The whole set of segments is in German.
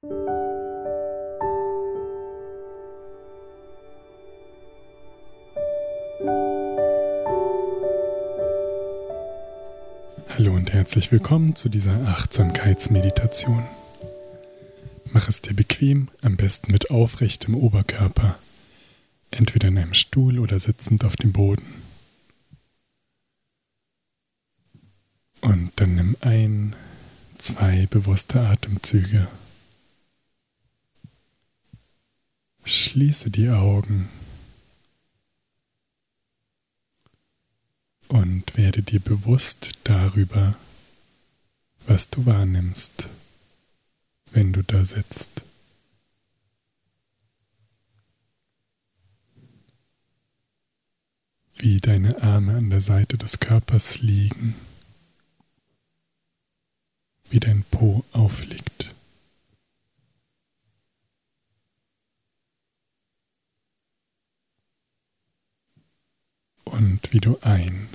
Hallo und herzlich willkommen zu dieser Achtsamkeitsmeditation. Mach es dir bequem, am besten mit aufrechtem Oberkörper, entweder in einem Stuhl oder sitzend auf dem Boden. Und dann nimm ein, zwei bewusste Atemzüge. Schließe die Augen und werde dir bewusst darüber, was du wahrnimmst, wenn du da sitzt. Wie deine Arme an der Seite des Körpers liegen, wie dein Po aufliegt. Und wie du ein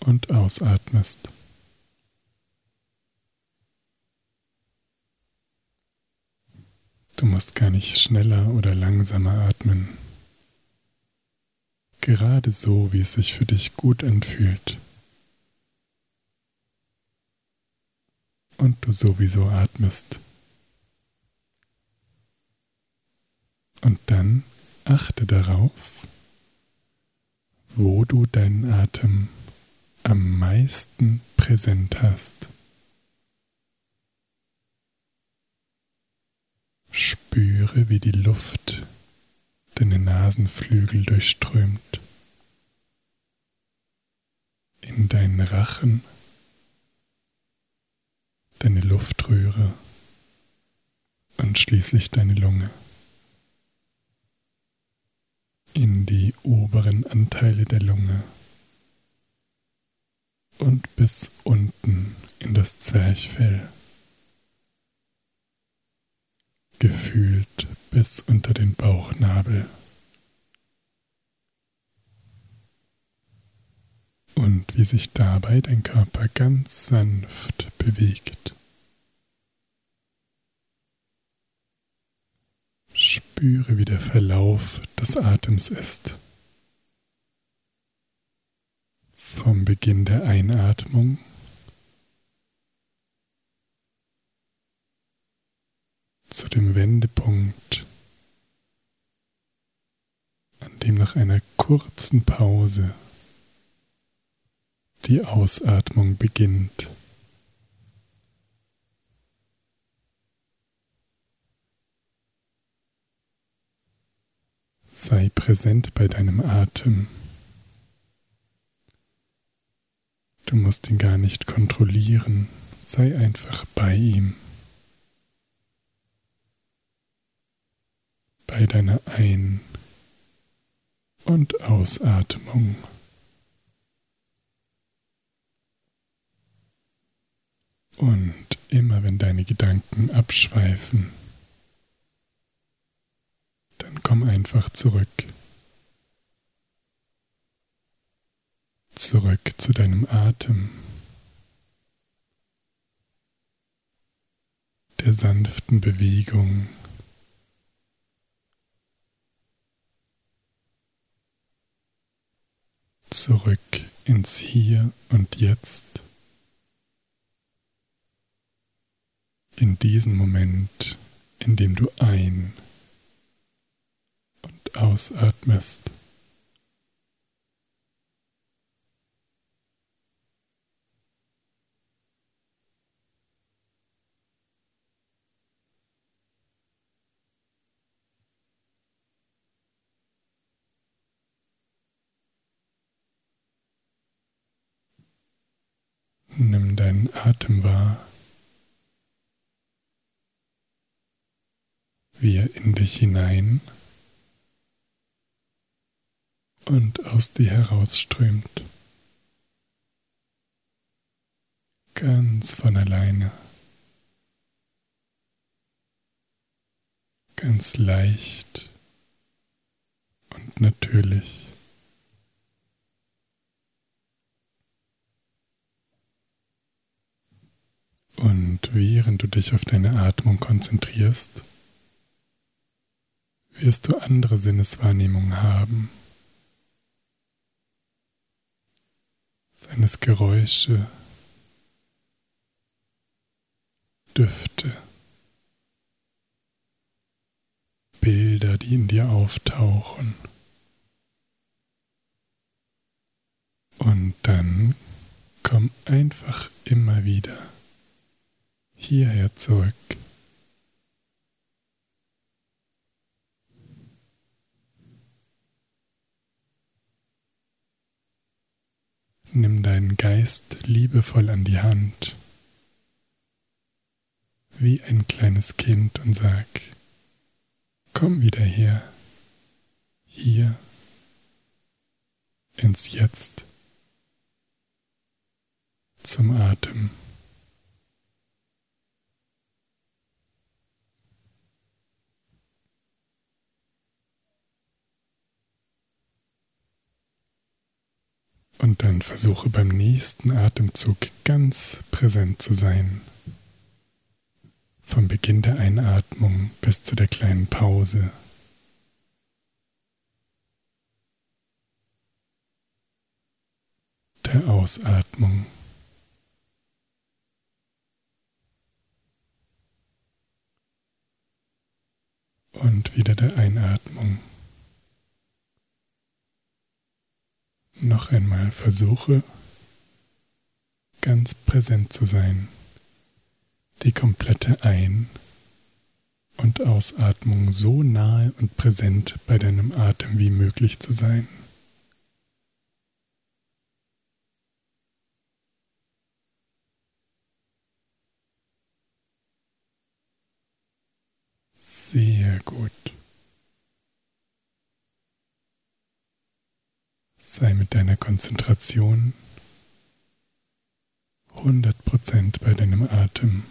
und ausatmest. Du musst gar nicht schneller oder langsamer atmen. Gerade so, wie es sich für dich gut anfühlt. Und du sowieso atmest. Und dann achte darauf, wo du deinen Atem am meisten präsent hast. Spüre, wie die Luft deine Nasenflügel durchströmt, in deinen Rachen, deine Luftröhre und schließlich deine Lunge, in die oberen Anteile der Lunge und bis unten in das Zwerchfell, gefühlt bis unter den Bauchnabel. Und wie sich dabei dein Körper ganz sanft bewegt. Spüre, wie der Verlauf des Atems ist. vom Beginn der Einatmung zu dem Wendepunkt, an dem nach einer kurzen Pause die Ausatmung beginnt. Sei präsent bei deinem Atem. Du musst ihn gar nicht kontrollieren, sei einfach bei ihm. Bei deiner Ein- und Ausatmung. Und immer wenn deine Gedanken abschweifen, komm einfach zurück. zurück zu deinem Atem, der sanften Bewegung. Zurück ins Hier und Jetzt. In diesem Moment, in dem du ein- ausatmest. Nimm deinen Atem wahr, wie er in dich hinein und aus dir herausströmt. Ganz von alleine. Ganz leicht und natürlich. Und während du dich auf deine Atmung konzentrierst, wirst du andere Sinneswahrnehmungen haben. Seien es Geräusche, Düfte, Bilder, die in dir auftauchen. Und dann komm einfach immer wieder hierher zurück. Nimm deinen Geist liebevoll an die Hand, wie ein kleines Kind und sag, komm wieder her, hier, ins Jetzt, zum Atem. Und dann versuche beim nächsten Atemzug ganz präsent zu sein. Vom Beginn der Einatmung bis zu der kleinen Pause. Der Ausatmung. Und wieder der Einatmung. Noch einmal versuche ganz präsent zu sein. Die komplette Ein- und Ausatmung so nahe und präsent bei deinem Atem wie möglich zu sein. Sehr gut. Sei mit deiner Konzentration 100% bei deinem Atem,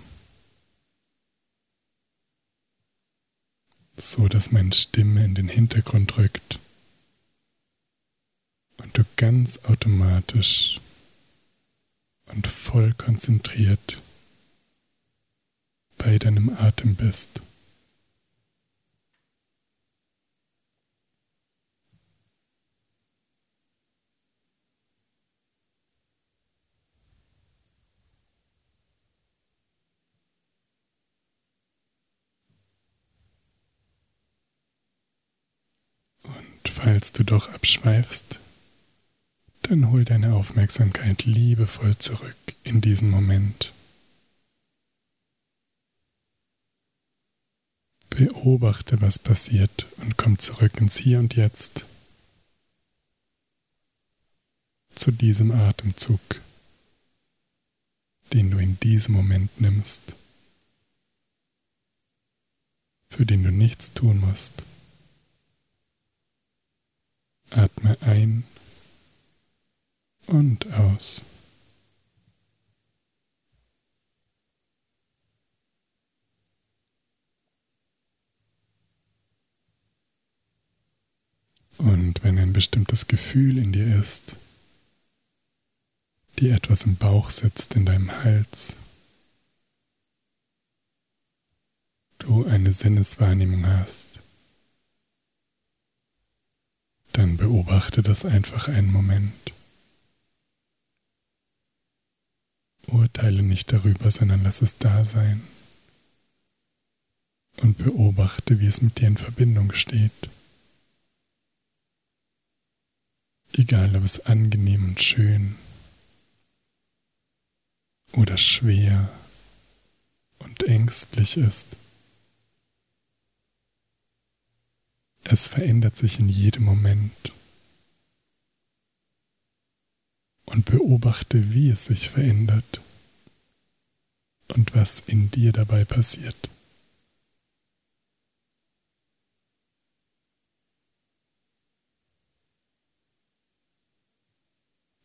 so dass meine Stimme in den Hintergrund rückt und du ganz automatisch und voll konzentriert bei deinem Atem bist. Falls du doch abschweifst, dann hol deine Aufmerksamkeit liebevoll zurück in diesen Moment. Beobachte, was passiert und komm zurück ins Hier und Jetzt. Zu diesem Atemzug, den du in diesem Moment nimmst, für den du nichts tun musst. Atme ein und aus. Und wenn ein bestimmtes Gefühl in dir ist, dir etwas im Bauch sitzt, in deinem Hals, du eine Sinneswahrnehmung hast, dann beobachte das einfach einen Moment. Urteile nicht darüber, sondern lass es da sein. Und beobachte, wie es mit dir in Verbindung steht. Egal, ob es angenehm und schön oder schwer und ängstlich ist. Es verändert sich in jedem Moment. Und beobachte, wie es sich verändert und was in dir dabei passiert.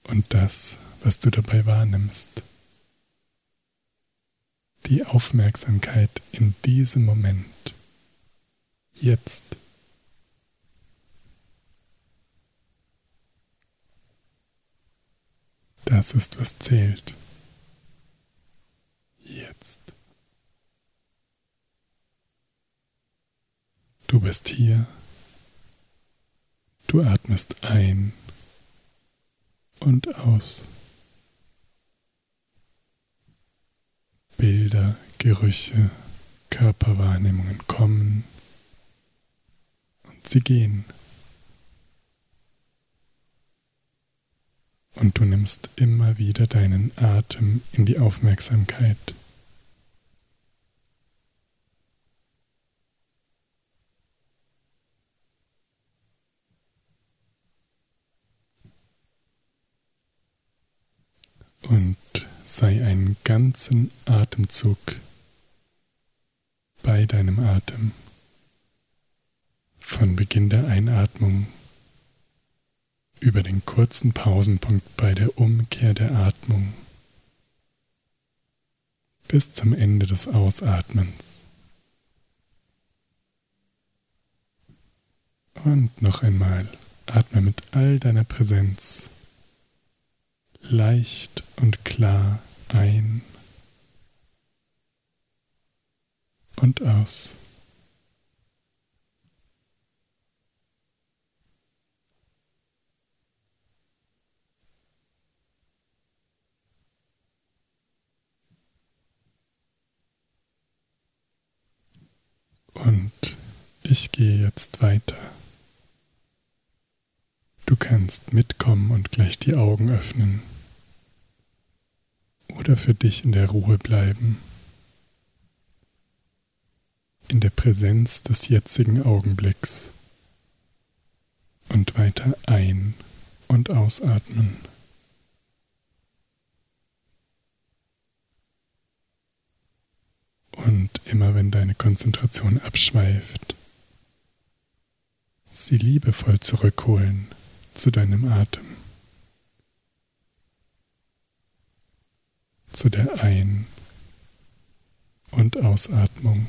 Und das, was du dabei wahrnimmst, die Aufmerksamkeit in diesem Moment, jetzt Das ist, was zählt. Jetzt. Du bist hier. Du atmest ein und aus. Bilder, Gerüche, Körperwahrnehmungen kommen und sie gehen. Und du nimmst immer wieder deinen Atem in die Aufmerksamkeit. Und sei einen ganzen Atemzug bei deinem Atem. Von Beginn der Einatmung über den kurzen Pausenpunkt bei der Umkehr der Atmung bis zum Ende des Ausatmens. Und noch einmal atme mit all deiner Präsenz leicht und klar ein und aus. Und ich gehe jetzt weiter. Du kannst mitkommen und gleich die Augen öffnen oder für dich in der Ruhe bleiben, in der Präsenz des jetzigen Augenblicks und weiter ein- und ausatmen. Und immer wenn deine Konzentration abschweift, sie liebevoll zurückholen zu deinem Atem. zu der Ein- und Ausatmung.